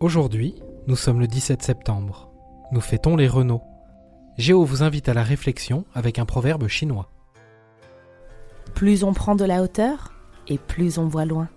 Aujourd'hui, nous sommes le 17 septembre. Nous fêtons les Renault. Géo vous invite à la réflexion avec un proverbe chinois. Plus on prend de la hauteur et plus on voit loin.